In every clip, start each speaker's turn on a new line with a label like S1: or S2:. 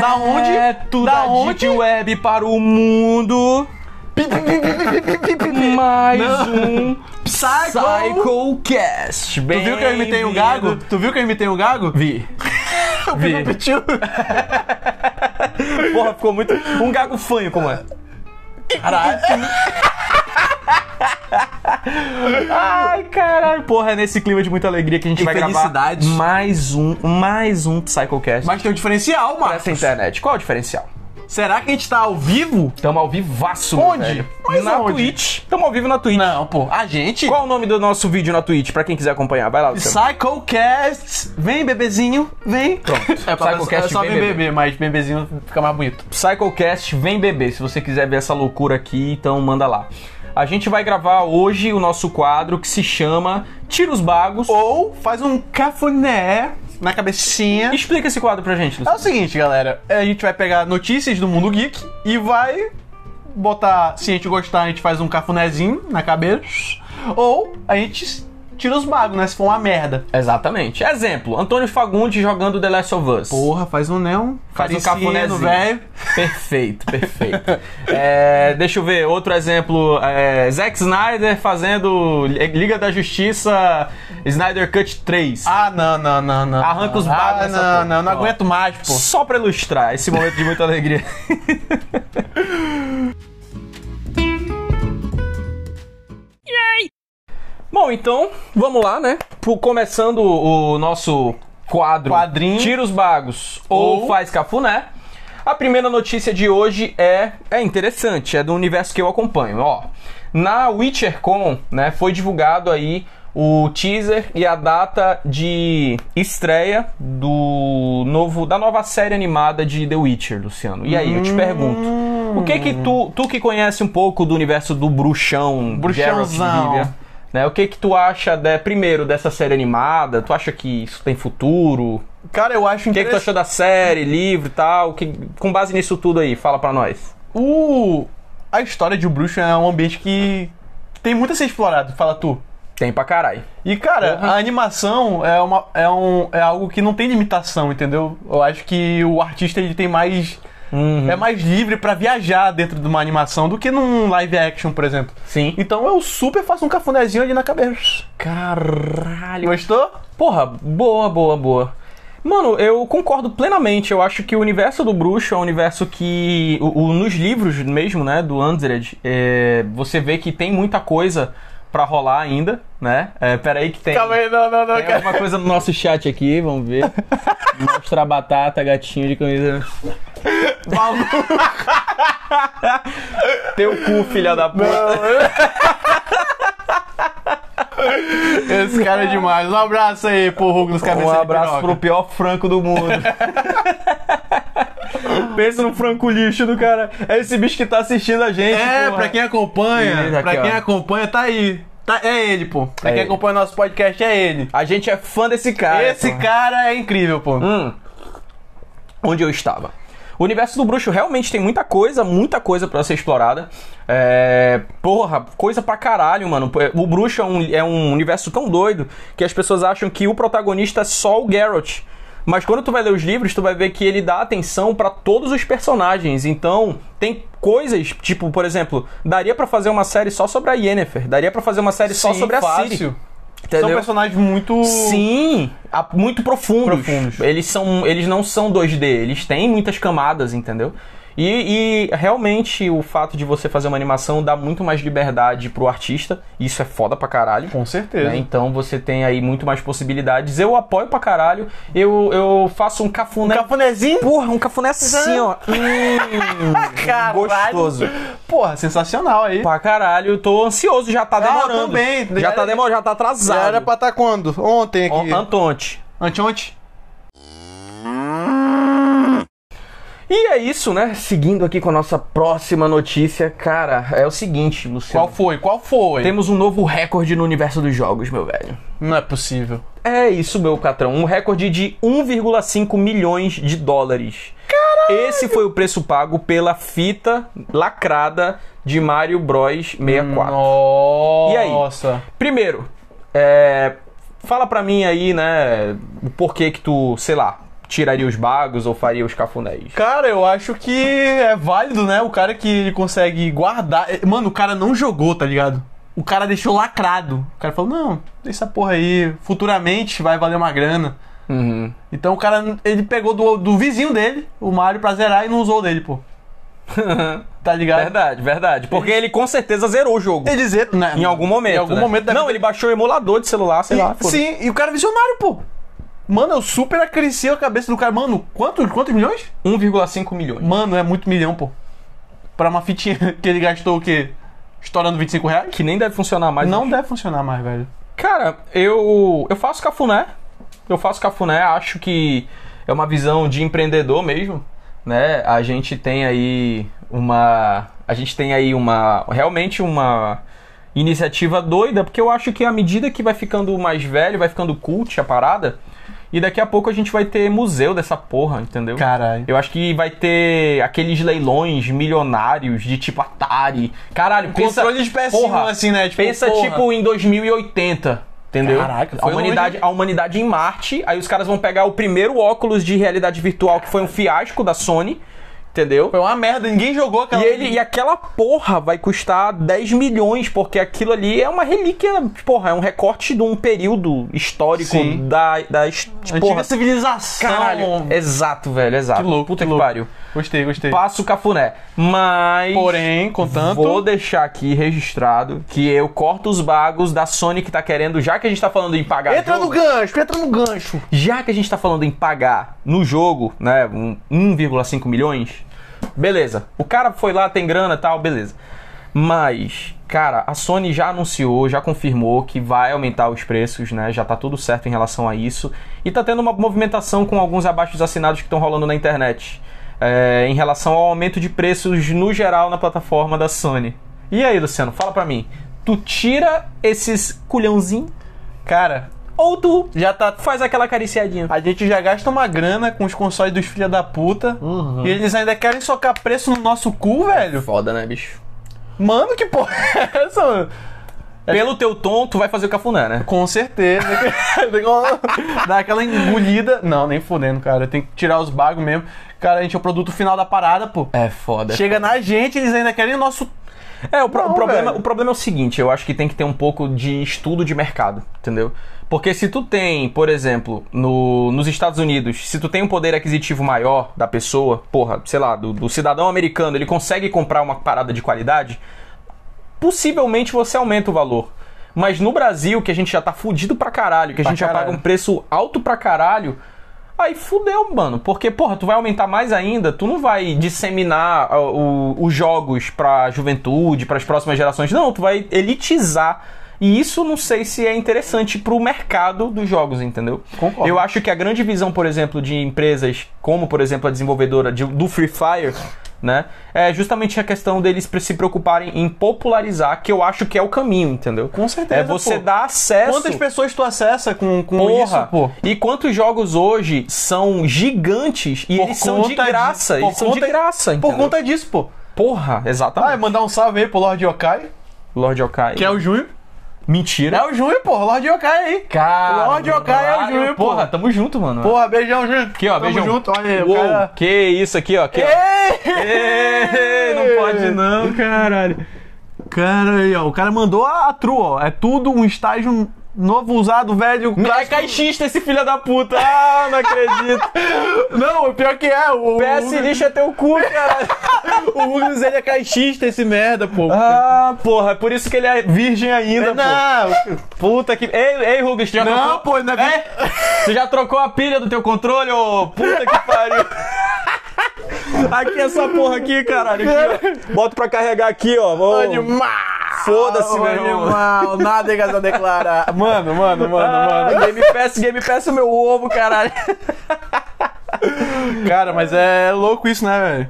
S1: Da onde? Da
S2: da
S1: onde?
S2: Deep Web para o mundo. Mais um
S1: Psycho!
S2: Psychocast.
S1: Tu viu que eu imitei um gago? Tu viu que eu imitei um gago?
S2: Vi. Vi.
S1: Repetiu.
S2: Porra, ficou muito. Um gago fanho, como é?
S1: Caralho.
S2: Ai, caralho. Porra, é nesse clima de muita alegria que a gente
S1: E
S2: vai gravar mais um, mais um Psychocast
S1: Mas tem um diferencial, mano.
S2: essa internet. Qual é o diferencial?
S1: Será que a gente tá ao vivo?
S2: Tamo ao vivaço,
S1: Onde?
S2: velho.
S1: Mas
S2: na
S1: onde?
S2: Twitch. Tamo ao vivo na Twitch.
S1: Não, pô. A gente?
S2: Qual é o nome do nosso vídeo na Twitch, pra quem quiser acompanhar? Vai lá.
S1: Psychocast. Vem, bebezinho. Vem. Pronto. É,
S2: Psychocast
S1: é só
S2: vem
S1: vem
S2: bebê.
S1: bebê, mas bebezinho fica mais bonito.
S2: Psychocast Vem Beber. Se você quiser ver essa loucura aqui, então manda lá. A gente vai gravar hoje o nosso quadro que se chama Tira os Bagos.
S1: Ou faz um cafuné na cabecinha.
S2: Explica esse quadro pra gente,
S1: É o seguinte, galera. A gente vai pegar notícias do mundo geek e vai botar. Se a gente gostar, a gente faz um cafunézinho na cabeça. Ou a gente tira os bagos, né? Se for uma merda.
S2: Exatamente. Exemplo, Antônio Fagundes jogando The Last of Us.
S1: Porra, faz um neon.
S2: Faz um cafunézinho.
S1: velho.
S2: Perfeito, perfeito. É, deixa eu ver, outro exemplo. É, Zack Snyder fazendo Liga da Justiça Snyder Cut 3.
S1: Ah, não, não, não, não.
S2: Arranca os
S1: ah,
S2: bagos nessa
S1: não,
S2: porra.
S1: não, não aguento mais, pô.
S2: Só pra ilustrar esse momento de muita alegria. Bom, então, vamos lá, né? Começando o nosso quadro
S1: Quadrinho.
S2: Tira os Bagos ou,
S1: Ou-
S2: Faz Cafuné. A primeira notícia de hoje é, é interessante, é do universo que eu acompanho. Ó, na WitcherCon, né, foi divulgado aí o teaser e a data de estreia do novo da nova série animada de The Witcher, Luciano. E aí, eu te pergunto, o que que tu, tu que conhece um pouco do universo do bruxão,
S1: Bruxãozão.
S2: Geralt né? O que que tu acha de, primeiro dessa série animada? Tu acha que isso tem futuro?
S1: Cara, eu acho
S2: O que, que tu achou da série, livro e tal? Que, com base nisso tudo aí, fala pra nós.
S1: O... A história de um bruxo é um ambiente que tem muito a ser explorado, fala tu.
S2: Tem pra caralho.
S1: E, cara,
S2: Porra.
S1: a animação é, uma, é, um, é algo que não tem limitação, entendeu? Eu acho que o artista ele tem mais.
S2: Uhum.
S1: É mais livre pra viajar dentro de uma animação do que num live action, por exemplo.
S2: Sim.
S1: Então eu super faço um cafunézinho ali na cabeça.
S2: Caralho.
S1: Gostou?
S2: Porra, boa, boa, boa. Mano, eu concordo plenamente. Eu acho que o universo do bruxo é um universo que. O, o- nos livros mesmo, né, do Andred, é, você vê que tem muita coisa pra rolar ainda, né? É, peraí que tem.
S1: Calma aí, não, não, não,
S2: Tem
S1: cara.
S2: alguma coisa no nosso chat aqui, vamos ver. Mostra a batata, gatinho de camisa. Teu cu, filha da puta.
S1: Esse cara é demais. Um abraço aí pro Hugo dos cabeças
S2: Um abraço pro pior franco do mundo. Pensa no franco lixo do cara. É esse bicho que tá assistindo a gente.
S1: É,
S2: porra.
S1: pra quem acompanha,
S2: Beleza,
S1: pra
S2: aqui,
S1: quem
S2: ó.
S1: acompanha, tá aí. Tá, é ele, pô. Pra
S2: É
S1: quem
S2: ele.
S1: acompanha nosso podcast, é ele.
S2: A gente é fã desse cara.
S1: Esse
S2: porra.
S1: cara é incrível, pô.
S2: Hum. Onde eu estava? O universo do bruxo realmente tem muita coisa, muita coisa pra ser explorada. É... Porra, coisa pra caralho, mano. O bruxo é um, é um universo tão doido que as pessoas acham que o protagonista é só o Geralt. Mas quando tu vai ler os livros, tu vai ver que ele dá atenção pra todos os personagens. Então, tem coisas, tipo, por exemplo, daria pra fazer uma série só sobre a Yennefer, daria pra fazer uma série só
S1: Sim,
S2: sobre a
S1: fácil.
S2: Ciri.
S1: São
S2: Entendeu?
S1: personagens muito.
S2: Sim, a- muito profundos.
S1: Profundos.
S2: Eles são, eles não são 2D, eles têm muitas camadas, entendeu? E, e realmente o fato de você fazer uma animação dá muito mais liberdade pro artista. Isso é foda pra caralho.
S1: Com certeza.
S2: né? Então você tem aí muito mais possibilidades. Eu apoio pra caralho. Eu, eu faço um cafuné.
S1: Um cafunézinho?
S2: Porra, um cafuné assim, ó. Hum, gostoso.
S1: Porra, sensacional aí.
S2: Pra caralho, eu tô ansioso, já tá
S1: Ah,
S2: demorando.
S1: também.
S2: Já tá demorando, já tá atrasado.
S1: Já era pra estar quando? Ontem aqui.
S2: Antonte.
S1: Anteontem?
S2: E é isso, né? Seguindo aqui com a nossa próxima notícia, cara, é o seguinte, Luciano.
S1: Qual foi? Qual foi?
S2: Temos um novo recorde no universo dos jogos, meu velho.
S1: Não é possível.
S2: É isso, meu patrão. Um recorde de 1,5 milhões de dólares. Caralho! Esse foi o preço pago pela fita lacrada de Mario Bros 64.
S1: Nossa.
S2: E aí? Primeiro, é, Fala pra mim aí, né, o porquê que tu, sei lá, tiraria os bagos ou faria os cafunés.
S1: Cara, eu acho que é válido, né? O cara que consegue guardar. É, Mano, o cara não jogou, tá ligado? O cara deixou lacrado. O cara falou: não, deixa essa porra aí. Futuramente vai valer uma grana.
S2: Uhum.
S1: Então o cara, ele pegou do, do vizinho dele, o Mario, pra zerar e não usou dele, pô. Tá ligado?
S2: verdade, verdade. Porque ele com certeza zerou o jogo.
S1: Ele zerou, né?
S2: Em algum momento.
S1: Em algum
S2: né?
S1: momento
S2: Não,
S1: vida-
S2: ele baixou o emulador de celular, sei lá. foda-se.
S1: Sim, e o cara é visionário, pô. Mano, eu super acresci a cabeça do cara. Mano, quantos, quantos milhões?
S2: 1,5 milhões.
S1: Mano, é muito milhão, pô. Pra uma fitinha que ele gastou o quê? Estourando 25 reais?
S2: Que nem deve funcionar mais.
S1: Não deve funcionar mais, velho.
S2: Cara, eu eu faço cafuné. Eu faço cafuné, acho que é uma visão de empreendedor mesmo, né? A gente tem aí uma a gente tem aí uma realmente uma iniciativa doida, porque eu acho que à medida que vai ficando mais velho, vai ficando cult a parada, e daqui a pouco a gente vai ter museu dessa porra, entendeu?
S1: Caralho.
S2: Eu acho que vai ter aqueles leilões milionários de tipo Atari. Caralho, pensa,
S1: Controle de PS1,
S2: porra,
S1: assim, né? Tipo,
S2: pensa
S1: porra.
S2: tipo em 2080. Entendeu?
S1: Caraca,
S2: a humanidade,
S1: longe.
S2: a humanidade em Marte, aí os caras vão pegar o primeiro óculos de realidade virtual que foi um fiasco da Sony, entendeu?
S1: Foi uma merda, ninguém jogou aquela.
S2: E, ele, e aquela porra vai custar 10 milhões, porque aquilo ali é uma relíquia, porra, é um recorte de um período histórico
S1: Sim.
S2: da, da
S1: Antiga
S2: porra,
S1: civilização.
S2: Caralho, exato, velho, exato.
S1: Que louco,
S2: Puta
S1: que
S2: que,
S1: louco.
S2: pariu.
S1: Gostei, gostei.
S2: Passo o cafuné. Mas.
S1: Porém, contanto.
S2: Vou deixar aqui registrado que eu corto os bagos da Sony que tá querendo, já que a gente tá falando em pagar.
S1: Entra
S2: jogo,
S1: no gancho, entra no gancho.
S2: Já que a gente tá falando em pagar no jogo, né, um 1,5 milhões, beleza. O cara foi lá, tem grana tal, beleza. Mas, cara, a Sony já anunciou, já confirmou que vai aumentar os preços, né? Já tá tudo certo em relação a isso. E tá tendo uma movimentação com alguns abaixos assinados que estão rolando na internet. é, em relação ao aumento de preços no geral na plataforma da Sony. E aí, Luciano, fala pra mim. Tu tira esses culhãozinho
S1: Cara,
S2: ou tu
S1: já tá.
S2: faz aquela acariciadinha?
S1: A gente já gasta uma grana com os consoles dos filha da puta. E eles ainda querem socar preço no nosso cu, velho.
S2: Foda, né, bicho?
S1: Mano, que porra é essa, mano?
S2: Pelo teu tom, tu vai fazer o cafuné, né?
S1: Com certeza. Dar aquela engolida. Não, nem fodendo, cara. Tem que tirar os bagos mesmo. Cara, a gente é o produto final da parada, pô.
S2: É foda.
S1: Chega na gente, eles ainda querem o nosso.
S2: É, o, pro-
S1: Não,
S2: o problema,
S1: velho.
S2: o problema é o seguinte, eu acho que tem que ter um pouco de estudo de mercado, entendeu? Porque se tu tem, por exemplo, no, nos Estados Unidos, se tu tem um poder aquisitivo maior da pessoa, porra, sei lá, do, do cidadão americano, ele consegue comprar uma parada de qualidade, possivelmente você aumenta o valor. Mas no Brasil, que a gente já tá fudido pra caralho, que a
S1: Pra
S2: gente já paga
S1: caralho.
S2: um preço alto pra caralho, aí fudeu, mano. Porque, porra, tu vai aumentar mais ainda, tu não vai disseminar ah, os jogos pra juventude, pras próximas gerações. Não, tu vai elitizar. E isso não sei se é interessante pro mercado dos jogos, entendeu?
S1: Concordo.
S2: Eu acho que a grande visão, por exemplo, de empresas como, por exemplo, a desenvolvedora de- do Free Fire, né? É justamente a questão deles se preocuparem em popularizar, que eu acho que é o caminho, entendeu?
S1: Com certeza,
S2: É você
S1: pô.
S2: dar acesso.
S1: Quantas pessoas tu acessa com, com
S2: Porra,
S1: isso, pô?
S2: E quantos jogos hoje são gigantes e
S1: Por
S2: eles são de graça?
S1: por
S2: eles são de
S1: conta-
S2: graça,
S1: Por
S2: entendeu?
S1: conta disso, pô.
S2: Porra, exatamente.
S1: Ah, mandar um salve aí pro Lord Yokai,
S2: Lord Yokai.
S1: que é o Junho.
S2: Mentira.
S1: É o Junho, pô. Lord Yokai aí.
S2: Cara,
S1: Lord Yokai é o Junho, pô.
S2: Porra, tamo junto, mano.
S1: Porra, beijão, Junho.
S2: Aqui, ó,
S1: Tamo
S2: beijão.
S1: junto, olha aí,
S2: Uou,
S1: cara...
S2: Que isso aqui, ó. Aqui, ó. Ei, não pode não, caralho.
S1: Cara, aí, ó, o cara mandou a, a true, ó. É tudo um estágio novo, usado, velho.
S2: Não é
S1: clássico.
S2: caixista esse filho da puta. Ah, não acredito.
S1: Não, o pior que é. O,
S2: PS lixo é teu cu, caralho.
S1: o Rugrats, ele é caixista, esse merda, pô.
S2: Ah, porra, é por isso que ele é virgem ainda, pô.
S1: não,
S2: Puta que. Ei, ei, Rugas, tu já
S1: não,
S2: trocou.
S1: pô, não é...
S2: É? Tu já trocou a pilha do teu controle, ô? Puta que pariu. Aqui essa porra aqui, caralho. Aqui, ó. Bota pra carregar aqui, ó. Vou...
S1: Animal!
S2: Foda-se, meu irmão.
S1: Animal, nada a declarar. Mano, mano, mano,
S2: Ah,
S1: mano.
S2: Game Pass, Game Pass é o meu ovo, caralho.
S1: Cara, mas é louco isso, né, velho?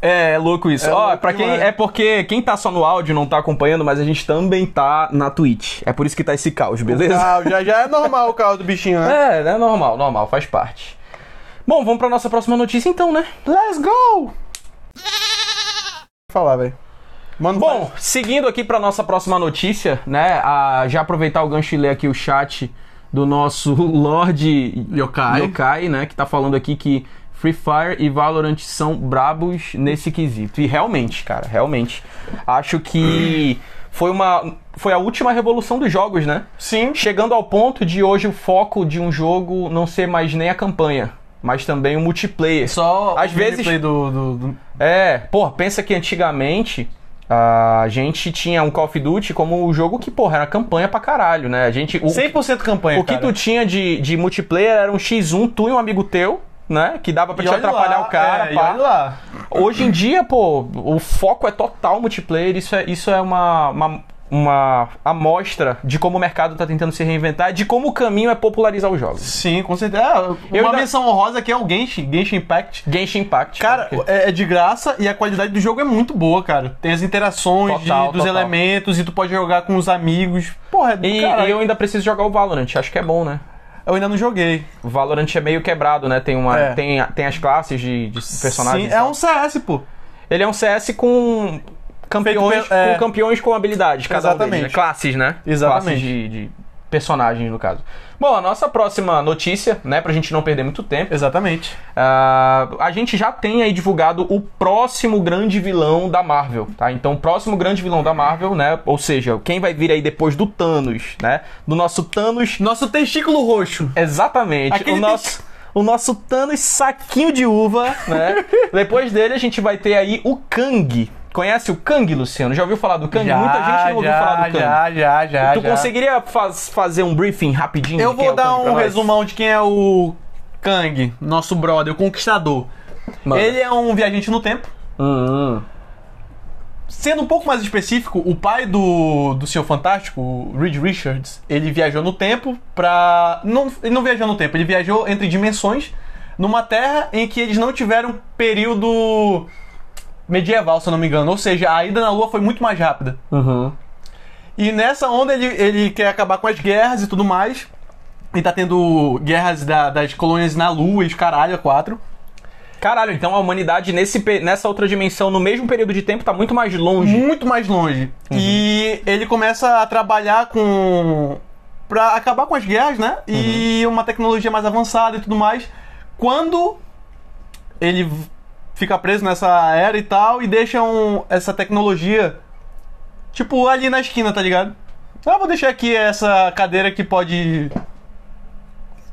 S2: É, é louco isso.
S1: É
S2: Ó,
S1: louco
S2: pra quem.
S1: demais.
S2: É porque quem tá só no áudio não tá acompanhando, mas a gente também tá na Twitch. É por isso que tá esse caos, beleza?
S1: Ah, já, já é normal o carro do bichinho, né?
S2: É, é normal, normal, faz parte. Bom, vamos pra nossa próxima notícia então, né?
S1: Let's go! Falar, velho. Mano,
S2: Bom, seguindo aqui para nossa próxima notícia, né? a- já aproveitar o gancho e ler aqui o chat do nosso Lorde
S1: Yokai.
S2: Yokai, né? Que tá falando aqui que Free Fire e Valorant são brabos nesse quesito. E realmente, cara, realmente. Acho que foi uma. Foi a última revolução dos jogos, né?
S1: Sim.
S2: Chegando ao ponto de hoje o foco de um jogo não ser mais nem a campanha, mas também o multiplayer.
S1: Só
S2: Às
S1: o
S2: vezes-
S1: do, do, do-
S2: É, pô, pensa que antigamente a gente tinha um Call of Duty como o jogo que, porra, era campanha pra caralho, né? A gente. O,
S1: 100% campanha,
S2: o que
S1: cara.
S2: tu tinha de, de multiplayer era um X1, tu e um amigo teu, né? Que dava pra
S1: E
S2: te atrapalhar
S1: lá,
S2: o cara,
S1: é,
S2: pá.
S1: lá.
S2: Hoje em dia, pô, o foco é total multiplayer. Isso é, isso é uma, uma, uma amostra de como o mercado tá tentando se reinventar, de como o caminho é popularizar os jogos.
S1: Sim, com certeza. Ah, uma
S2: ainda-
S1: menção honrosa aqui é o Genshin, Genshin Impact.
S2: Genshin Impact.
S1: Cara,
S2: ok.
S1: é, é de graça e a qualidade do jogo é muito boa, cara. Tem as interações de-
S2: Total,
S1: dos
S2: total.
S1: elementos e tu pode jogar com os amigos. Porra, é do
S2: E,
S1: caralho.
S2: e eu ainda preciso jogar o Valorant, acho que é bom, né?
S1: eu ainda não joguei.
S2: O Valorant é meio quebrado, né? Tem, uma,
S1: É.
S2: tem, tem as classes de, de personagens.
S1: Sim, é um CS, pô.
S2: Ele é um CS com campeões,
S1: Feito é.
S2: com campeões com habilidades, cada um deles,
S1: Exatamente.
S2: né? Classes, né?
S1: Exatamente.
S2: Classes de, de personagens, no caso. Bom, a nossa próxima notícia, né, pra gente não perder muito tempo,
S1: Exatamente.
S2: ah, a gente já tem aí divulgado o próximo grande vilão da Marvel, tá? Então, o próximo grande vilão da Marvel, né, ou seja, quem vai vir aí depois do Thanos, né, do nosso Thanos
S1: Nosso testículo roxo.
S2: Exatamente.
S1: Aquele
S2: o nosso, o nosso Thanos saquinho de uva, né? Depois dele a gente vai ter aí o Kang. Conhece o Kang, Luciano? Já ouviu falar do Kang? Muita gente não ouviu
S1: já,
S2: falar do Kang.
S1: Já, já, já.
S2: tu
S1: já.
S2: conseguiria faz- fazer um briefing rapidinho?
S1: Eu
S2: é
S1: vou
S2: o
S1: dar um resumão de quem é o Kang, nosso brother, o conquistador.
S2: Manda.
S1: Ele é um viajante no tempo.
S2: Hum, hum.
S1: Sendo um pouco mais específico, o pai do, do Senhor Fantástico, o Reed Richards, ele viajou no tempo pra. Não, ele não viajou no tempo, ele viajou entre dimensões numa terra em que eles não tiveram período medieval, se eu não me engano. Ou seja, a ida na Lua foi muito mais rápida.
S2: Uhum.
S1: E nessa onda ele, ele quer acabar com as guerras e tudo mais. E tá tendo guerras da- das colônias na Lua e os caralho, a quatro.
S2: Caralho, então a humanidade nesse, nessa outra dimensão, no mesmo período de tempo, tá muito mais longe.
S1: muito mais longe. E ele começa a trabalhar com. pra acabar com as guerras, né? E uma tecnologia mais avançada e tudo mais. Quando ele fica preso nessa era e tal, e deixam essa tecnologia, tipo, ali na esquina, tá ligado? Ah, vou deixar aqui essa cadeira que pode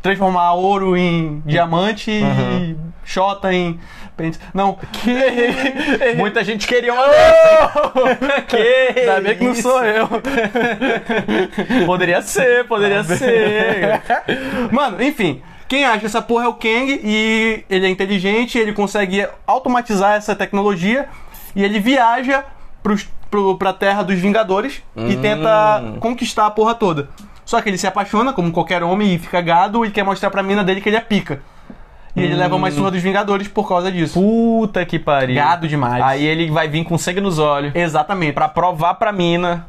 S1: transformar ouro em diamante e chota em pente. Não, que
S2: Muita gente queria uma dessa. que
S1: Ainda bem que não sou eu.
S2: Poderia ser, poderia ser.
S1: Mano, enfim. Quem acha essa porra é o Kang e ele é inteligente, ele consegue automatizar essa tecnologia e ele viaja pros, pro, pra terra dos Vingadores e tenta conquistar a porra toda. Só que ele se apaixona, como qualquer homem, e fica gado e quer mostrar pra mina dele que ele é pica. E ele leva uma surra dos Vingadores por causa disso.
S2: Puta que pariu.
S1: Gado demais.
S2: Aí ele vai vir com sangue nos olhos
S1: Exatamente.
S2: pra provar pra mina.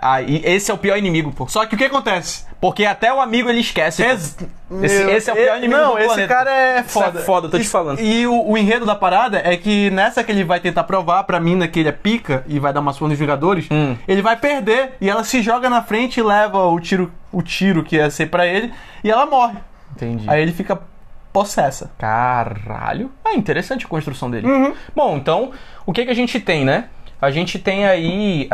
S2: Aí esse é o pior inimigo, pô.
S1: Só que o que acontece?
S2: Porque até o amigo ele esquece. Esse- esse é o pior inimigo
S1: Não,
S2: do
S1: esse
S2: planeta.
S1: cara é
S2: Isso é
S1: foda.
S2: foda, tô te
S1: E-
S2: falando.
S1: E o, o enredo da parada é que nessa que ele vai tentar provar pra mina que ele é pica e vai dar uma surra nos Vingadores,
S2: Hum.
S1: ele vai perder e ela se joga na frente e leva o tiro, o tiro que ia ser pra ele e ela morre.
S2: Entendi.
S1: Aí ele fica possessa.
S2: Caralho. Ah, interessante a construção dele.
S1: Uhum.
S2: Bom, então, o que, que a gente tem, né? A gente tem aí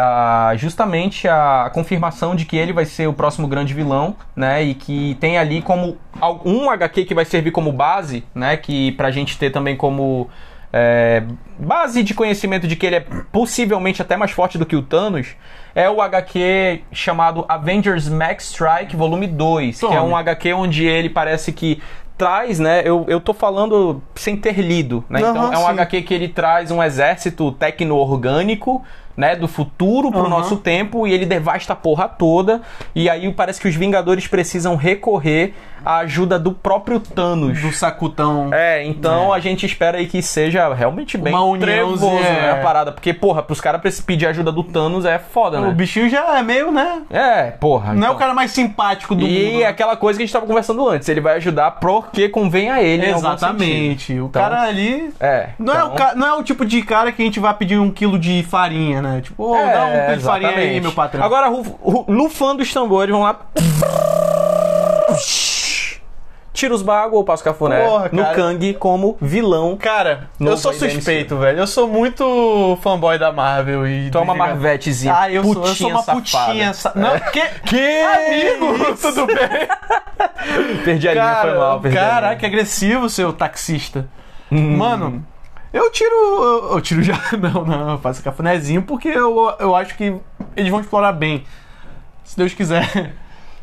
S2: justamente a confirmação de que ele vai ser o próximo grande vilão, né? E que tem ali como um HQ que vai servir como base, né? Que pra gente ter também como é, base de conhecimento de que ele é possivelmente até mais forte do que o Thanos, é o HQ chamado Avengers Max Strike Volume 2, que é um HQ onde ele parece que traz, né? Eu, eu tô falando sem ter lido, né? então
S1: Aham,
S2: é um
S1: sim.
S2: HQ que ele traz um exército tecno-orgânico, né? Do futuro pro
S1: Aham.
S2: nosso tempo e ele devasta a porra toda. E aí parece que os Vingadores precisam recorrer à ajuda do próprio Thanos.
S1: Do sacutão.
S2: É, então a gente espera aí que seja realmente bem
S1: Uma
S2: trevoso, né,
S1: é.
S2: a parada. Porque, porra, pros caras pedir ajuda do Thanos é foda,
S1: O
S2: né?
S1: bichinho já é meio, né?
S2: É, porra.
S1: Não é
S2: então.
S1: o cara mais simpático do
S2: E
S1: mundo. né?
S2: aquela coisa que a gente tava conversando antes, ele vai ajudar porque convém a ele.
S1: Exatamente. O
S2: Então-
S1: cara ali.
S2: É.
S1: Não, é o
S2: então-
S1: ca- não é o tipo de cara que a gente vai pedir um quilo de farinha, né? Tipo, ô, dá um
S2: É,
S1: quilo de farinha aí, meu patrão.
S2: Agora, lufando os tambores, vamos lá. tira os bagos ou passa o cafuné
S1: Porra,
S2: no. Kang como vilão.
S1: Cara, eu sou suspeito, velho. Eu sou muito fanboy da Marvel e.
S2: Tu é uma Marvetezinha.
S1: Ah, eu sou, eu sou uma
S2: safada.
S1: putinha. Sa... Não, que.
S2: Que
S1: Amigo,
S2: isso?
S1: tudo bem?
S2: Perdi a linha,
S1: Cara,
S2: foi mal. Perdi linha.
S1: caraca, que agressivo, seu taxista.
S2: Hum.
S1: Mano, eu tiro. Eu, tiro já. Não, não, eu faço cafunézinho porque eu, eu acho que eles vão explorar bem. Se Deus quiser.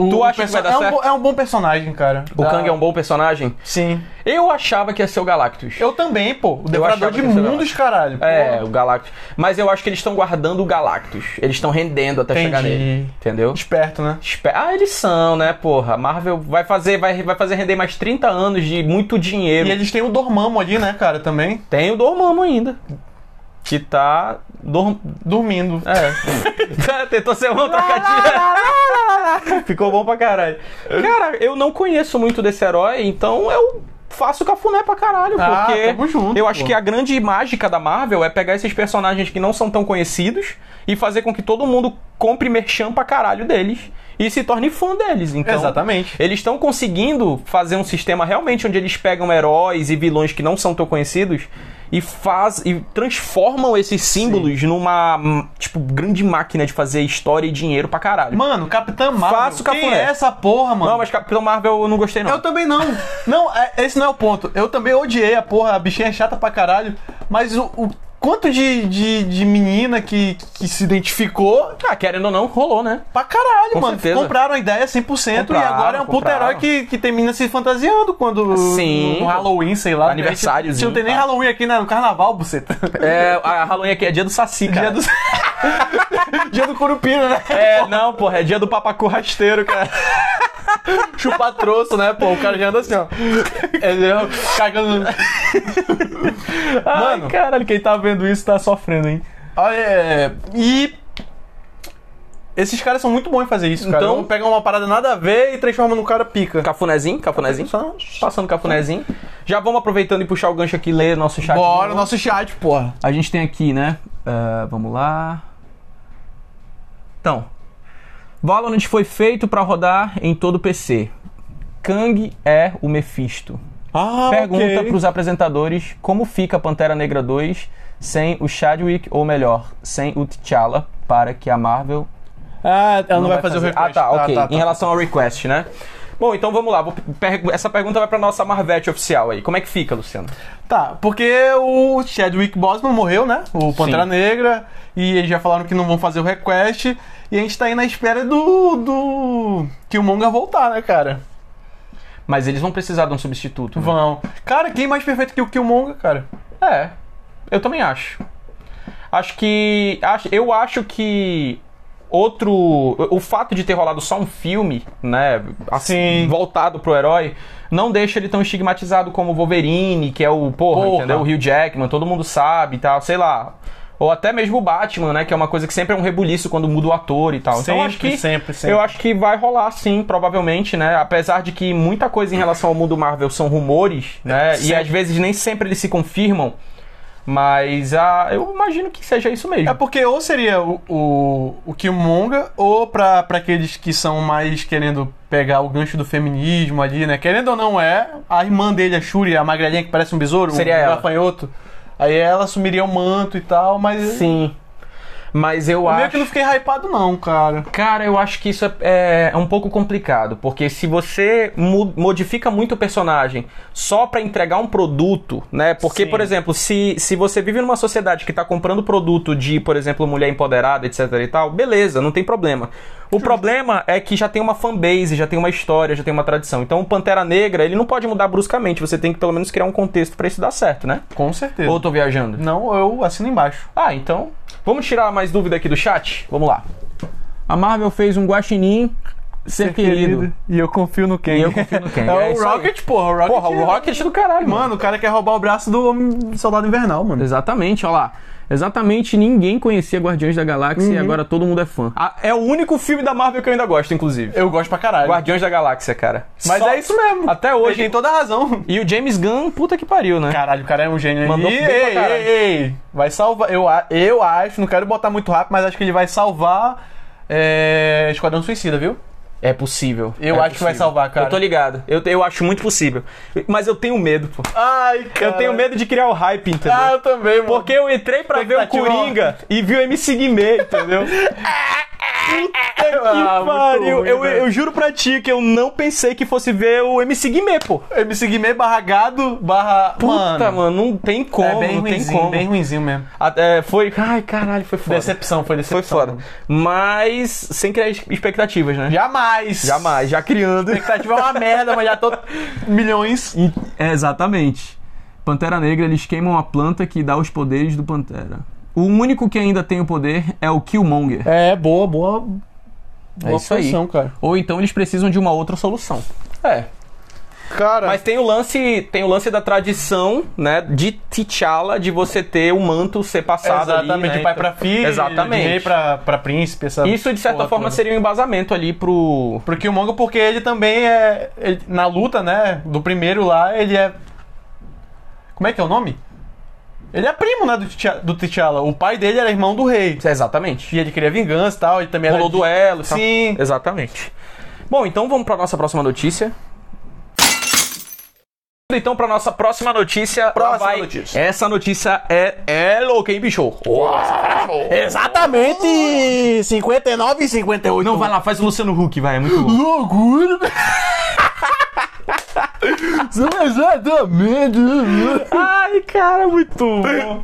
S1: O
S2: Tu acha que vai dar
S1: é um,
S2: certo?
S1: bo- é um bom personagem, cara.
S2: O Kang é um bom personagem?
S1: Sim.
S2: Eu achava que ia ser o Galactus.
S1: Eu também, pô. O Devorador de mundos, caralho.
S2: É,
S1: Pô.
S2: o Galactus. Mas eu acho que eles estão guardando o Galactus. Eles estão rendendo até chegar
S1: Entendi.
S2: nele. Entendeu?
S1: Esperto, né?
S2: Espe- Ah, eles são, né, porra? A Marvel vai fazer, vai, vai fazer render mais 30 anos de muito dinheiro.
S1: E eles têm o Dormammu ali, né, cara, também.
S2: Tem o Dormammu ainda. Que tá. Dorm...
S1: Dormindo.
S2: É. Tentou ser uma trocadilha. Ficou bom pra caralho. Cara, eu não conheço muito desse herói, então eu faço cafuné pra caralho.
S1: Ah,
S2: porque
S1: junto,
S2: eu
S1: pô.
S2: acho que a grande mágica da Marvel é pegar esses personagens que não são tão conhecidos e fazer com que todo mundo compre merchan pra caralho deles e se torne fã deles. Então,
S1: Exatamente.
S2: eles estão conseguindo fazer um sistema realmente onde eles pegam heróis e vilões que não são tão conhecidos e faz e transformam esses símbolos numa hum, tipo grande máquina de fazer história e dinheiro pra caralho.
S1: Mano, Capitã Marvel.
S2: Faço
S1: Quem é essa porra, mano?
S2: Não, mas Capitão Marvel eu não gostei não.
S1: Eu também não. Não, é- esse não é o ponto. Eu também odiei a porra, a bichinha é chata pra caralho. Mas o, o quanto de, de, de menina que, que se identificou
S2: Ah, querendo ou não, rolou, né?
S1: pra caralho,
S2: Com
S1: mano.
S2: certeza.
S1: Compraram a ideia 100% e
S2: Compraram,
S1: agora é um puta
S2: compraram.
S1: herói que, que tem menina se fantasiando quando.
S2: Sim.
S1: No, Halloween, sei lá.
S2: Aniversáriozinho,
S1: A gente Não tem nem
S2: tá.
S1: Halloween aqui né, no carnaval, buceta.
S2: É, a Halloween aqui é dia do Saci, cara.
S1: Dia do. Dia do Curupira, né?
S2: É, não, porra, é dia do papacu rasteiro, cara.
S1: Chupar troço, né, pô? O cara já anda assim, ó. Ó, cagando.
S2: Mano, caralho, quem tá vendo isso tá sofrendo, hein?
S1: Olha, é, e. Esses caras são muito bons em fazer isso, cara. Então- pegam uma parada nada a ver e transformam no cara pica.
S2: Cafunézinho, cafunézinho.
S1: Só-
S2: Passando cafunézinho. Já vamos aproveitando e puxar o gancho aqui e ler nosso chat.
S1: Bora, nosso chat, porra.
S2: A gente tem aqui, né? ah, vamos lá. Então, Valorant foi feito pra rodar em todo PC. Kang é o Mephisto.
S1: Ah,
S2: Pergunta
S1: ok.
S2: pros apresentadores como fica Pantera Negra 2 sem o Chadwick, ou melhor, sem o T'Challa, para que a Marvel
S1: Ah, ela não, vai, fazer, o request.
S2: Ah, tá, ok.
S1: tá, tá.
S2: Em relação ao request, né? Bom, então vamos lá. Per- Essa pergunta vai pra nossa Marvete oficial aí. Como é que fica, Luciano?
S1: Tá, porque o Chadwick Boseman morreu, né? O Pantera
S2: Sim.
S1: Negra. E eles já falaram que não vão fazer o request. E a gente tá aí na espera do. do. Killmonger voltar, né, cara?
S2: Mas eles vão precisar de um substituto. né?
S1: Vão. Cara, quem mais perfeito que o Killmonger, cara?
S2: É, eu também acho. Acho que. Acho, eu acho que. Outro. O fato de ter rolado só um filme, né? Assim,
S1: Sim.
S2: voltado pro herói, não deixa ele tão estigmatizado como o Wolverine, que é o. Porra,
S1: Porra.
S2: entendeu? O Hugh Jackman, todo mundo sabe e tal, sei lá. Ou até mesmo o Batman, né? Que é uma coisa que sempre é um rebuliço quando muda o ator e tal. então eu acho
S1: Sempre,
S2: que.
S1: sempre, sempre.
S2: Eu acho que vai rolar sim, provavelmente, né? Apesar de que muita coisa em relação ao mundo Marvel são rumores, né? E
S1: Sim.
S2: às vezes nem sempre eles se confirmam. Mas ah, eu imagino que seja isso mesmo.
S1: É porque ou seria o, o, o Killmonger, ou pra, pra aqueles que são mais querendo pegar o gancho do feminismo ali, né? Querendo ou não é, a irmã dele, a Shuri, a magrelinha que parece um besouro,
S2: Seria
S1: um
S2: ela.
S1: gafanhoto. Aí ela assumiria o manto e tal, mas.
S2: Sim. Mas eu
S1: Eu
S2: acho.
S1: meio que não fiquei hypado, não, cara.
S2: Cara, eu acho que isso é, é- um pouco complicado, porque se você modifica muito o personagem só pra entregar um produto, né? Porque,
S1: Sim.
S2: por exemplo, se, se você vive numa sociedade que tá comprando produto de, por exemplo, mulher empoderada, etc e tal, beleza, não tem problema. O problema é que já tem uma fanbase, já tem uma história, já tem uma tradição. Então, o Pantera Negra, ele não pode mudar bruscamente, você tem que pelo menos criar um contexto pra isso dar certo, né?
S1: Com certeza.
S2: Ou eu tô viajando?
S1: Não, eu assino embaixo.
S2: Ah, então. Vamos tirar mais dúvida aqui do chat? Vamos lá. A Marvel fez um guaxinim ser, querido.
S1: E eu confio no Ken.
S2: E eu confio no Ken.
S1: É,
S2: É
S1: o
S2: aí.
S1: Rocket, porra. O Rocket,
S2: Porra, o Rocket do caralho, mano.
S1: Mano, o cara quer roubar o braço do Homem- Soldado Invernal, mano.
S2: Exatamente, olha lá. Exatamente, ninguém conhecia Guardiões da Galáxia e agora todo mundo é fã. Ah, é o único filme da Marvel que eu ainda gosto, inclusive.
S1: Eu gosto pra caralho.
S2: Guardiões da Galáxia, cara.
S1: Mas
S2: Só-
S1: é isso mesmo.
S2: Até
S1: Ele
S2: hoje.
S1: tem toda a razão.
S2: E o James Gunn, puta que pariu, né?
S1: Caralho, o cara é um gênio.
S2: Mandou
S1: e, ei, ei, ei, vai salvar. Eu, eu acho, não quero botar muito rápido, mas acho que ele vai salvar é, Esquadrão Suicida, viu?
S2: É possível.
S1: Eu
S2: É
S1: acho que vai
S2: possível.
S1: salvar, cara.
S2: Eu tô ligado. Eu, eu acho muito possível. Mas eu tenho medo, pô.
S1: Ai, cara.
S2: Eu tenho medo de criar o hype, entendeu?
S1: Ah, eu também, mano.
S2: Porque eu entrei pra ver o Coringa e vi o MC Guimê, entendeu? que
S1: Ah, muito
S2: pariu.
S1: ruim,
S2: eu, eu juro pra ti que eu não pensei que fosse ver o MC Guimê, pô.
S1: MC Guimê barra gado barra.
S2: Puta, mano, não tem como,
S1: é bem
S2: não tem
S1: ruimzinho,
S2: como.
S1: bem ruimzinho mesmo.
S2: Até foi. Ai, caralho, foi foda.
S1: Decepção, foi
S2: Foi
S1: decepção.
S2: foda. Mas sem criar expectativas, né?
S1: Jamais.
S2: Jamais, já criando.
S1: Expectativa é uma merda, mas já tô milhões.
S2: É, exatamente. Pantera Negra, eles queimam a planta que dá os poderes do Pantera. O único que ainda tem o poder é o Killmonger.
S1: É, boa, boa.
S2: É isso aí.
S1: cara.
S2: Ou então eles precisam de uma outra solução. É.
S1: Cara,
S2: Mas tem o lance, tem o lance da tradição, né, de T'Challa, de você ter o manto ser passado ali,
S1: exatamente,
S2: né,
S1: de pai
S2: então-
S1: pra filho,
S2: Exatamente.
S1: de rei pra, pra príncipe. Essa
S2: Isso de certa forma
S1: toda.
S2: seria um embasamento ali pro
S1: Pro Killmonger, porque ele também é. ele- na luta, né? Do primeiro lá, ele é. Como é que é o nome? Ele é primo, né? Do T'Challa. do T'Challa. O pai dele era irmão do rei.
S2: Exatamente.
S1: E ele queria vingança e tal. Ele também
S2: Rolou
S1: era.
S2: duelo, e tal.
S1: Sim.
S2: Exatamente. Bom, então vamos para nossa próxima notícia. Então, para nossa próxima notícia.
S1: Próxima
S2: vai.
S1: notícia.
S2: Essa notícia é, é louca, hein, bicho?
S1: Exatamente! 59 e 58.
S2: Não, vai lá, faz o Luciano Huck, vai, é muito louco.
S1: Loucura! Exatamente!
S2: Ai, cara, muito bom.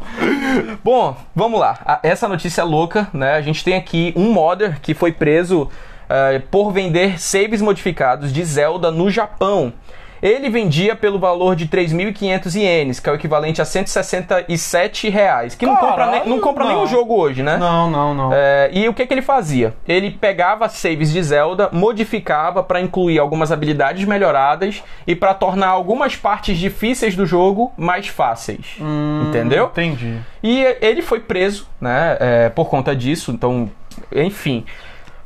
S2: bom, vamos lá. Essa notícia é louca, né? A gente tem aqui um modder que foi preso eh, por vender saves modificados de Zelda no Japão. Ele vendia pelo valor de 3.500 ienes, que é o equivalente a 167 reais. Que não compra, nem, não compra
S1: Caralho,
S2: nenhum
S1: não.
S2: jogo hoje, né?
S1: Não, não, não.
S2: É, e o que, que ele fazia? Ele pegava saves de Zelda, modificava para incluir algumas habilidades melhoradas e para tornar algumas partes difíceis do jogo mais fáceis. entendeu?
S1: Entendi.
S2: E ele foi preso, né, é, por conta disso. Então, enfim.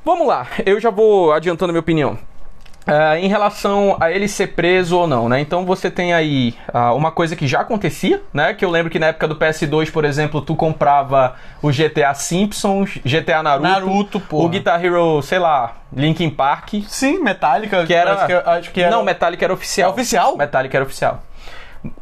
S2: Vamos lá, eu já vou adiantando minha opinião. É, em relação a ele ser preso ou não, né? Então você tem aí ah, uma coisa que já acontecia, né? Que eu lembro que na época do PS2, por exemplo, tu comprava o GTA Simpsons, GTA Naruto,
S1: Naruto,
S2: o Guitar Hero, sei lá, Linkin Park,
S1: Sim, Metallica.
S2: que era,
S1: que, acho que era.
S2: não, Metallica era oficial.
S1: É oficial?
S2: Metallica era oficial.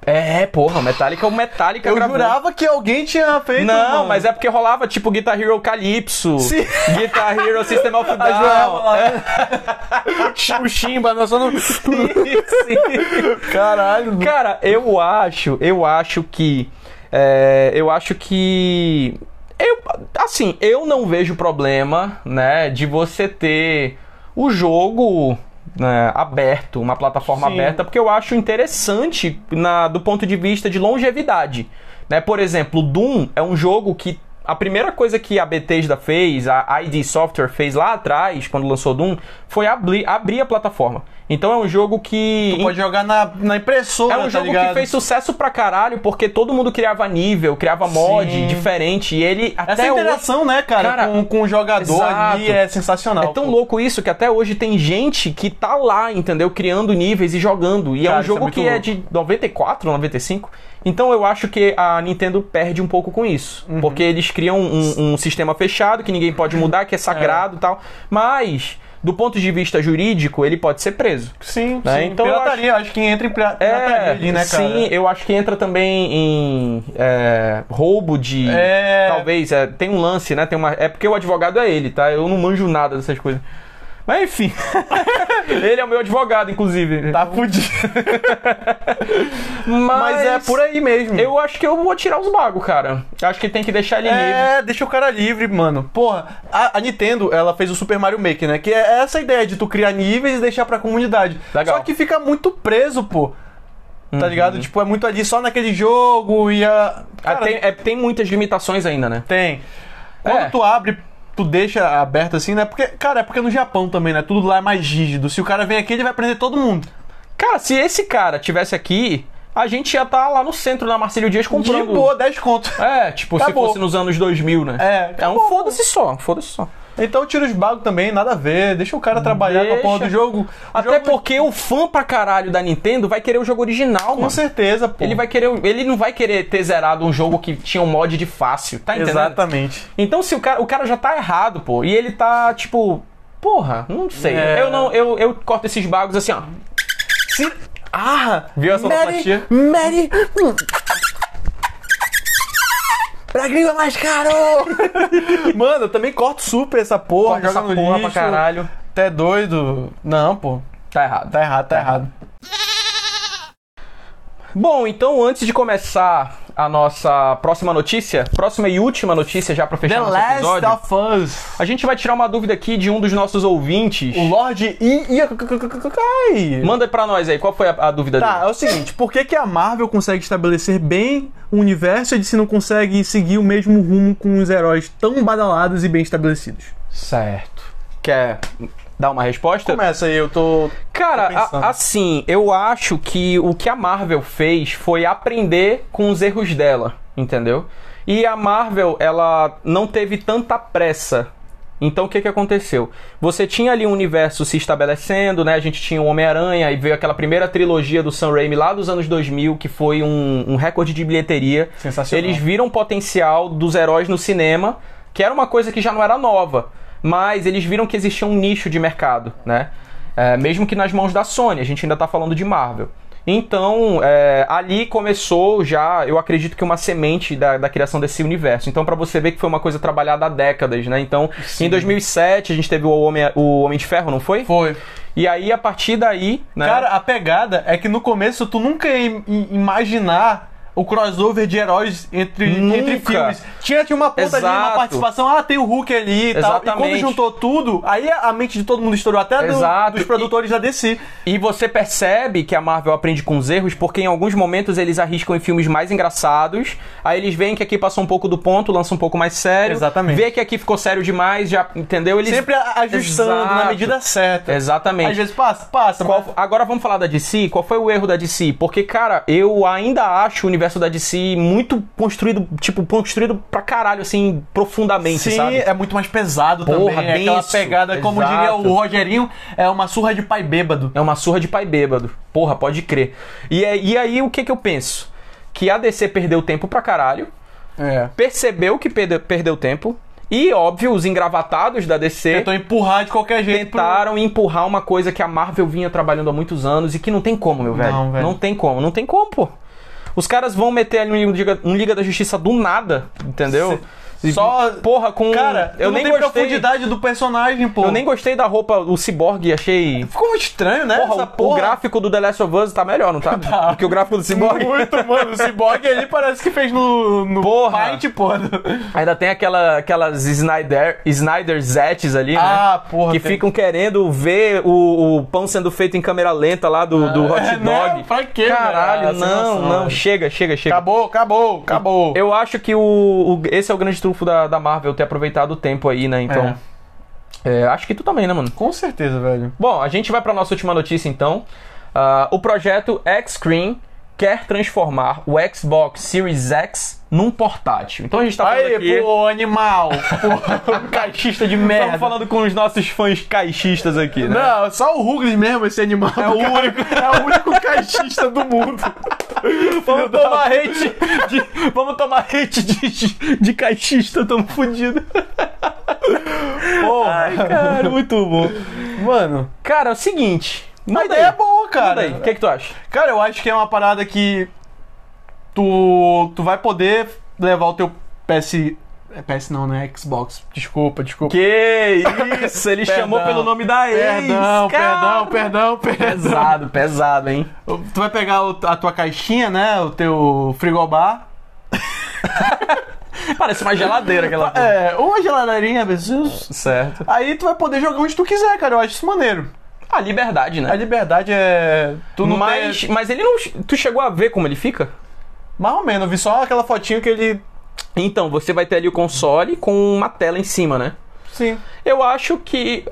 S2: É, porra, Metallica, o Metallica
S1: Eu
S2: gravou.
S1: jurava que alguém tinha feito.
S2: Não,
S1: mano.
S2: mas é porque rolava tipo Guitar Hero Calypso,
S1: Sim.
S2: Guitar Hero System of Down.
S1: lá.
S2: É.
S1: o Chimba, nós só não.
S2: Sim.
S1: Caralho.
S2: Cara, eu acho, eu acho que. é, eu acho que. Eu, assim, eu não vejo problema, né, de você ter o jogo né, aberto, uma plataforma
S1: Sim.
S2: aberta, porque eu acho interessante na, do ponto de vista de longevidade. Né? Por exemplo, Doom é um jogo que a primeira coisa que a Bethesda fez, a ID Software fez lá atrás, quando lançou Doom, foi abrir, abrir a plataforma. Então é um jogo que.
S1: Tu pode jogar na, na impressora,
S2: É um
S1: tá
S2: jogo
S1: ligado?
S2: que fez sucesso pra caralho, porque todo mundo criava nível, criava mod
S1: Sim.
S2: diferente, e ele
S1: Essa
S2: até hoje...
S1: interação, né, cara,
S2: Cara,
S1: com, com o jogador
S2: exato.
S1: ali é sensacional.
S2: É tão
S1: pô.
S2: louco isso que até hoje tem gente que tá lá, entendeu? Criando níveis e jogando. E é
S1: Cara,
S2: um
S1: isso é
S2: jogo
S1: muito
S2: que é
S1: louco.
S2: de 94, 95. Então eu acho que a Nintendo perde um pouco com isso.
S1: Uhum.
S2: Porque eles criam um, um sistema fechado que ninguém pode mudar, que é sagrado e tal. Mas, do ponto de vista jurídico, ele pode ser preso.
S1: Sim,
S2: né?
S1: sim.
S2: Então eu
S1: pirataria, acho... que entra em pira- pirataria
S2: É,
S1: ali, né, cara?
S2: sim, eu acho que entra também em é, roubo de.
S1: É.
S2: Talvez, é, tem um lance, né? Tem uma, é porque o advogado é ele, tá? Eu não manjo nada dessas coisas. Mas enfim. ele é o meu advogado, inclusive.
S1: Tá fudido.
S2: Mas,
S1: Mas é por aí mesmo.
S2: Eu acho que eu vou tirar os bagos, cara. Acho que tem que deixar ele livre.
S1: É, deixa o cara livre, mano. Porra, a, a Nintendo, ela fez o Super Mario Maker, né? Que é essa ideia de tu criar níveis e deixar pra comunidade.
S2: Legal.
S1: Só que fica muito preso, pô. Tá
S2: Uhum.
S1: ligado? Tipo, é muito ali só naquele jogo e a.
S2: Ah,
S1: Cara,
S2: tem, é, tem muitas limitações ainda, né?
S1: Tem. Quando
S2: É.
S1: tu abre, tu deixa aberto assim, né? Porque, cara, é porque no Japão também, né? Tudo lá é mais rígido. Se o cara vem aqui, ele vai prender todo mundo.
S2: Cara, se esse cara tivesse aqui, a gente ia estar lá no centro, na Marcílio Dias, comprando.
S1: De boa, 10 conto.
S2: É, tipo, se fosse nos anos 2000, né?
S1: É,
S2: É um foda-se só, foda-se só.
S1: Então tira os bagos também, nada a ver. Deixa o cara trabalhar com a porra do
S2: Deixa.
S1: jogo. O
S2: Até
S1: jogo-
S2: porque o fã pra caralho da Nintendo vai querer o jogo original,
S1: Com
S2: mano.
S1: certeza, pô.
S2: Ele vai querer, ele não vai querer ter zerado um jogo que tinha um mod de fácil, tá entendendo?
S1: Exatamente.
S2: Então se o cara, o cara já tá errado, pô, e ele tá tipo Porra, não sei.
S1: É.
S2: Eu não, eu, eu corto esses bagos assim, ó.
S1: Se... Ah!
S2: Viu essa
S1: Mary? Mary! Pra gringo é mais caro! Mano, eu também corto super essa porra,
S2: Corta
S1: joga
S2: essa
S1: no
S2: porra
S1: lixo.
S2: pra caralho.
S1: Tá doido? Não, pô.
S2: Tá errado.
S1: Tá errado, tá, errado.
S2: Bom, então antes de começar a nossa próxima notícia, próxima e última notícia já pra fechar
S1: The
S2: nosso
S1: Last
S2: episódio,
S1: of Us.
S2: a gente vai tirar uma dúvida aqui de um dos nossos ouvintes.
S1: O Lorde I... I...
S2: Manda pra nós aí, qual foi a, a dúvida
S1: Tá,
S2: dele?
S1: é o seguinte, por que, que a Marvel consegue estabelecer bem o universo e DC não consegue seguir o mesmo rumo com os heróis tão badalados e bem estabelecidos?
S2: Certo. Quer dar uma resposta?
S1: Começa aí, eu tô...
S2: Cara,
S1: Tô
S2: a- assim, eu acho que o que a Marvel fez foi aprender com os erros dela, entendeu? E a Marvel, ela não teve tanta pressa. Então o que que aconteceu? Você tinha ali um universo se estabelecendo, né? A gente tinha o Homem-Aranha e veio aquela primeira trilogia do Sam Raimi lá dos anos 2000, que foi um, um recorde de bilheteria.
S1: Sensacional.
S2: Eles viram o potencial dos heróis no cinema, que era uma coisa que já não era nova, mas eles viram que existia um nicho de mercado, né? É, mesmo que nas mãos da Sony, a gente ainda tá falando de Marvel. Então, é, ali começou já, eu acredito que uma semente da, da criação desse universo. Então, pra você ver que foi uma coisa trabalhada há décadas, né? Então, em 2007 a gente teve o Homem, o Homem de Ferro, não foi?
S1: Foi.
S2: E aí, a partir daí, né?
S1: Cara, a pegada é que no começo tu nunca ia im- im- imaginar o crossover de heróis entre,
S2: Nunca.
S1: entre filmes. Tinha, tinha uma ponta ali, uma
S2: Exato.
S1: participação, ah, tem o Hulk ali e tal. E quando
S2: Exatamente.
S1: juntou tudo, aí a mente de todo mundo estourou, até do-
S2: Exato.
S1: dos produtores da DC.
S2: E você percebe que a Marvel aprende com os erros, porque em alguns momentos eles arriscam em filmes mais engraçados, aí eles veem que aqui passou um pouco do ponto, lança um pouco mais sério.
S1: Exatamente.
S2: Vê que aqui ficou sério demais, já entendeu? Eles
S1: Sempre ajustando
S2: Exato.
S1: na medida certa.
S2: Exatamente.
S1: Às vezes passa, passa.
S2: Qual-
S1: mas-
S2: agora vamos falar da DC. Qual foi o erro da DC? Porque, cara, eu ainda acho o universo da DC muito construído, tipo, construído pra caralho, assim, profundamente,
S1: Sim,
S2: sabe?
S1: é muito mais pesado
S2: Porra,
S1: também. É aquela pegada, como
S2: Exato.
S1: diria o Rogerinho, é uma surra de pai bêbado.
S2: É uma surra de pai bêbado. Porra, pode crer. E, é- e aí, o que que eu penso? Que a DC perdeu tempo pra caralho,
S1: É.
S2: percebeu que perde- perdeu tempo, e, óbvio, os engravatados da DC
S1: Tentou empurrar de qualquer jeito. pro-
S2: tentaram empurrar uma coisa que a Marvel vinha trabalhando há muitos anos e que não tem como, meu velho.
S1: Não, velho.
S2: Não tem como, não tem como, pô. Os caras vão meter ali um Liga, um Liga da Justiça do nada, entendeu?
S1: Só-
S2: porra, com.
S1: Cara,
S2: eu nem gostei.
S1: profundidade do personagem, pô.
S2: Eu nem gostei da roupa, o Cyborg, achei.
S1: Ficou muito estranho, né?
S2: Porra,
S1: porra.
S2: o gráfico do The Last of Us tá melhor, não tá? Do que o gráfico do Cyborg.
S1: Muito, mano. O Cyborg ali parece que fez no, no
S2: Porra.
S1: Paint, porra.
S2: Ainda tem aquela, aquelas Snyder, Snyder Zettes ali, né?
S1: Ah, porra,
S2: Que
S1: tem-
S2: ficam querendo ver o, o pão sendo feito em câmera lenta lá do, do hot
S1: é,
S2: dog.
S1: né? Pra quê,
S2: Caralho,
S1: velho? Ah,
S2: não, não. Chega, chega, chega.
S1: Acabou, acabou, acabou.
S2: Eu acho que o, o- esse é o grande trunfo da, da Marvel, ter aproveitado o tempo aí, né? Então. é, acho que tu também, né, mano?
S1: Com certeza, velho.
S2: Bom, a gente vai pra nossa última notícia então. Ah, o projeto X-Screen quer transformar o Xbox Series X num portátil. Então a gente tá falando
S1: Aí,
S2: aqui.
S1: pô, animal. Pô, caixista de merda.
S2: Estamos falando com os nossos fãs caixistas aqui, né?
S1: Não, só o Ruggles mesmo, esse animal. É o único, é o único caixista do mundo.
S2: Vamos tomar hate de, vamos tomar hate de, de, de caixista, tamo fudido.
S1: Porra.
S2: Ai, cara, muito bom.
S1: Mano,
S2: Cara, é o seguinte.
S1: a
S2: Manda
S1: ideia
S2: aí.
S1: é boa, cara.
S2: O que, que tu acha?
S1: Cara, eu acho que é uma parada que tu, tu vai poder levar o teu PS. é PS não, né? Xbox. Desculpa, desculpa.
S2: Que isso, ele
S1: Perdão.
S2: chamou pelo nome da ex.
S1: Perdão,
S2: cara.
S1: perdão, perdão, perdão.
S2: Pesado, pesado, hein?
S1: Tu vai pegar a tua caixinha, né? O teu frigobar.
S2: Parece uma geladeira aquela.
S1: É, uma geladeirinha, Jesus.
S2: Certo.
S1: Aí tu vai poder jogar onde tu quiser, cara. Eu acho isso maneiro.
S2: A liberdade,
S1: A
S2: né?
S1: liberdade é. Tu não
S2: mas,
S1: tem.
S2: mas ele não. Tu chegou a ver como ele fica?
S1: Mais ou menos, eu vi só aquela fotinho que ele.
S2: Então, você vai ter ali o console com uma tela em cima, né?
S1: Sim.
S2: Eu acho que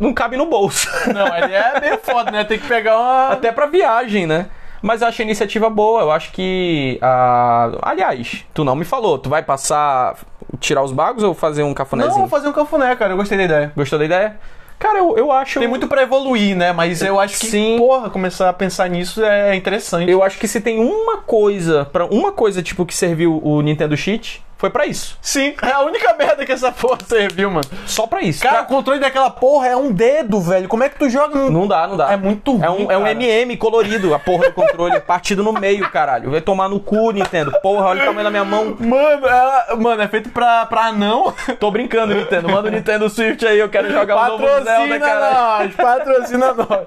S2: não cabe no bolso.
S1: Não, ele é meio foda, né? Tem que pegar uma.
S2: Até pra viagem, né? Mas eu acho a iniciativa boa. Eu acho que. ah, Aliás, tu não me falou. Tu vai passar. Tirar os bagos ou fazer um
S1: Não,
S2: cafunézinho?
S1: vou fazer um cafuné, cara. Eu gostei da ideia.
S2: Gostou da ideia? Cara, eu, eu acho.
S1: Tem muito pra evoluir, né? Mas eu acho que,
S2: Sim.
S1: porra, começar a pensar nisso é interessante.
S2: Eu acho que se tem uma coisa, para uma coisa tipo que serviu o Nintendo Cheat, foi pra isso.
S1: Sim, é a única merda que essa porra serviu, mano.
S2: Só pra isso.
S1: Cara,
S2: Pra-
S1: o controle daquela porra é um dedo, velho. Como é que tu joga.
S2: Não dá, não dá.
S1: É muito ruim,
S2: É um, é um. MM colorido, a porra do controle, partido no meio, caralho. Vai tomar no cu, Nintendo. Porra, olha o tamanho da minha mão.
S1: Mano, ela- mano, é feito pra, pra anão.
S2: Tô brincando, Nintendo. Manda o Nintendo Switch aí, eu quero jogar o novo Zelda,
S1: Patrocina
S2: caralho.
S1: nós, patrocina nós.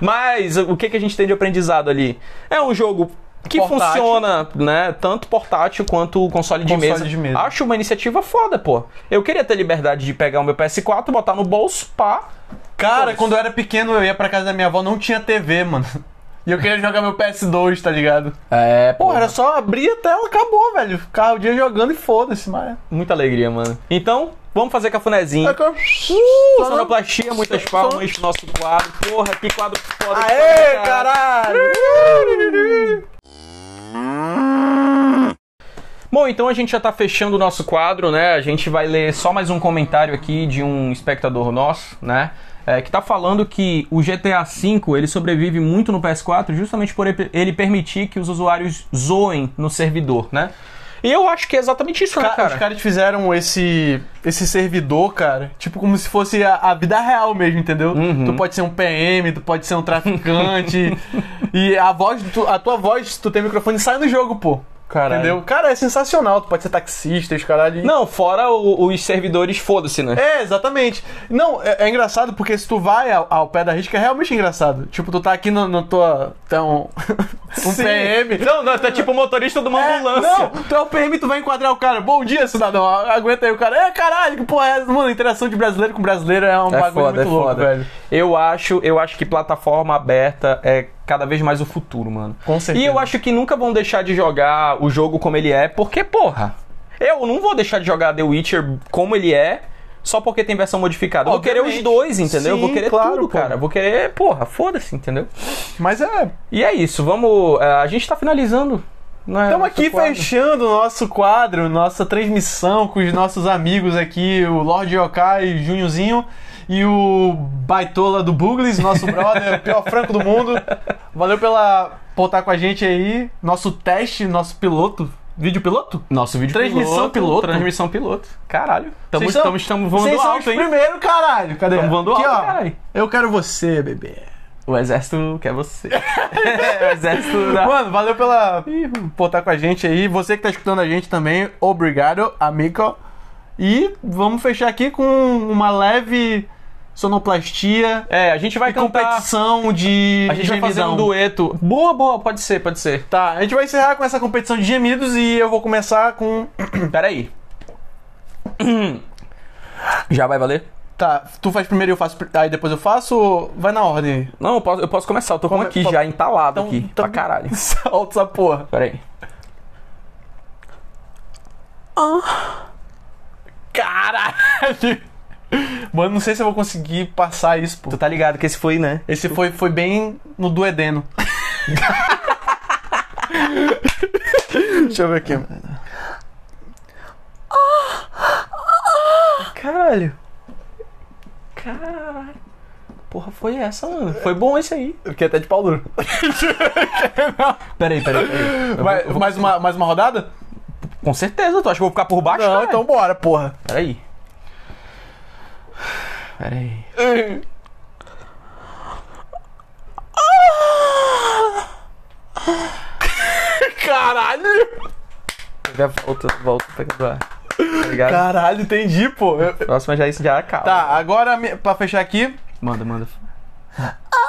S2: Mas o que, que a gente tem de aprendizado ali? É um jogo que
S1: Portátil.
S2: funciona, né? Tanto portátil quanto o console, de,
S1: Console
S2: mesa.
S1: de mesa.
S2: Acho uma iniciativa foda, pô. Eu queria ter liberdade de pegar o meu PS4, botar no bolso, pá.
S1: Cara,
S2: Foda-se.
S1: quando eu era pequeno, eu ia pra casa da minha avó, não tinha TV, mano. E eu queria jogar meu PS2, tá ligado?
S2: É,
S1: Pô, era só abrir a tela, acabou, velho. Ficava o dia jogando e fodasse, mas...
S2: Muita alegria, mano. Então, vamos fazer cafunézinho.
S1: Uh,
S2: Sonoplastia, muitas palmas pro nosso quadro. Porra, que quadro foda.
S1: Aê, caralho!
S2: Bom, então a gente já tá fechando o nosso quadro, né? A gente vai ler só mais um comentário aqui de um espectador nosso, né? É, que tá falando que o GTA V ele sobrevive muito no PS4 justamente por ele- permitir que os usuários zoem no servidor, né? E eu acho que é exatamente isso, né,
S1: Ca-
S2: cara?
S1: Os caras fizeram esse, esse servidor, cara, tipo como se fosse a, a vida real mesmo, entendeu?
S2: Uhum.
S1: Tu pode ser um PM, tu pode ser um traficante. e a voz, tu- a tua voz, se tu tem microfone, sai no jogo, pô.
S2: Caralho.
S1: Entendeu? Cara, é sensacional. Tu pode ser taxista, os caralho.
S2: Não, fora o- os servidores, foda-se, né?
S1: É, exatamente. Não, é, é engraçado porque se tu vai ao, ao pé da risca, é realmente engraçado. Tipo, tu tá aqui no, no tua. Então, um
S2: Sim.
S1: PM.
S2: Não, não, tá tipo o motorista de uma
S1: É,
S2: ambulância.
S1: não, tu é o PM, tu vai enquadrar o cara. Bom dia, cidadão. Aguenta aí o cara. É, caralho, que porra é essa? Mano, interação de brasileiro com brasileiro é um
S2: É
S1: bagulho
S2: foda,
S1: muito
S2: é
S1: louco,
S2: foda.
S1: velho.
S2: Eu acho, eu acho que plataforma aberta é cada vez mais o futuro, mano.
S1: Com certeza.
S2: E eu acho que nunca vão deixar de jogar o jogo como ele é, porque, porra, eu não vou deixar de jogar The Witcher como ele é. Só porque tem versão modificada. Eu Vou querer os
S1: Obviamente.
S2: dois, entendeu?
S1: Sim,
S2: vou querer
S1: claro,
S2: tudo, cara. Vou querer, porra, foda-se, entendeu?
S1: Mas é.
S2: E é isso, vamos. é, a gente tá finalizando. Né,
S1: Estamos aqui
S2: quadro.
S1: fechando o nosso quadro, nossa transmissão com os nossos amigos aqui, o Lorde Yokai, Junhozinho e o Baitola do Bugles, nosso brother, o pior franco do mundo. Valeu pela por estar com a gente aí. Nosso teste, nosso piloto. Vídeo piloto?
S2: Nosso vídeo
S1: Transmissão piloto.
S2: Transmissão piloto. Caralho. Tamo,
S1: Vocês são-
S2: tamo, estamos voando
S1: Vocês são
S2: alto,
S1: os
S2: hein?
S1: primeiro, caralho. Cadê?
S2: Tamo voando
S1: Aqui,
S2: alto,
S1: ó.
S2: caralho.
S1: Eu quero você, bebê.
S2: O exército quer você. o exército da...
S1: Mano, valeu pela por estar com a gente aí. Você que tá escutando a gente também, obrigado, amigo. E vamos fechar aqui com uma leve sonoplastia
S2: É, a gente vai cantar...
S1: competição de
S2: A gente vai fazer
S1: gemidão.
S2: um dueto. Boa, boa, pode ser, pode ser.
S1: Tá, a gente vai encerrar com essa competição de gemidos e eu vou começar com.
S2: Peraí. Já vai valer?
S1: Tá, tu faz primeiro e eu faço. Aí depois eu faço ou vai na ordem aí?
S2: Não, eu posso, eu posso começar. Eu tô com aqui já entalado
S1: Então-
S2: aqui.
S1: então-
S2: Pra caralho.
S1: Solta essa porra.
S2: Peraí.
S1: Caralho! Mano, não sei se eu vou conseguir passar isso, pô.
S2: Tu tá ligado que esse foi, né?
S1: Esse foi, foi bem no duedeno. Deixa eu ver aqui.
S2: Caralho. Caralho. Porra, foi essa, mano. Foi bom esse aí.
S1: Eu fiquei até de pau duro.
S2: Peraí, peraí, peraí. Eu
S1: Mais,
S2: vou- eu vou-
S1: mais, uma, mais uma rodada?
S2: Com certeza, tu acha que eu vou ficar por baixo?
S1: Não,
S2: caralho?
S1: então bora, porra.
S2: Peraí. Peraí.
S1: Caralho!
S2: Já volta, volta pegando ar. Tá ligado?
S1: Caralho, entendi, pô.
S2: Próxima já isso já acaba.
S1: Tá, agora me- pra fechar aqui.
S2: Manda, manda.
S1: E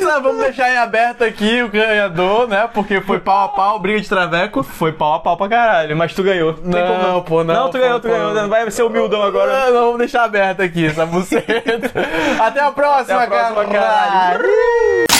S1: Vamos deixar em aberto aqui o ganhador, né? Porque foi pau a pau, briga de traveco.
S2: Foi pau a pau pra caralho, mas tu ganhou. Tem
S1: Não,
S2: como
S1: pô, não,
S2: Não, tu
S1: pô,
S2: ganhou, tu
S1: pô.
S2: ganhou. Vai ser humildão agora.
S1: Ah, Não, vamos deixar aberto aqui essa buceta. Até a próxima,
S2: Até a próxima,
S1: caralho.
S2: caralho.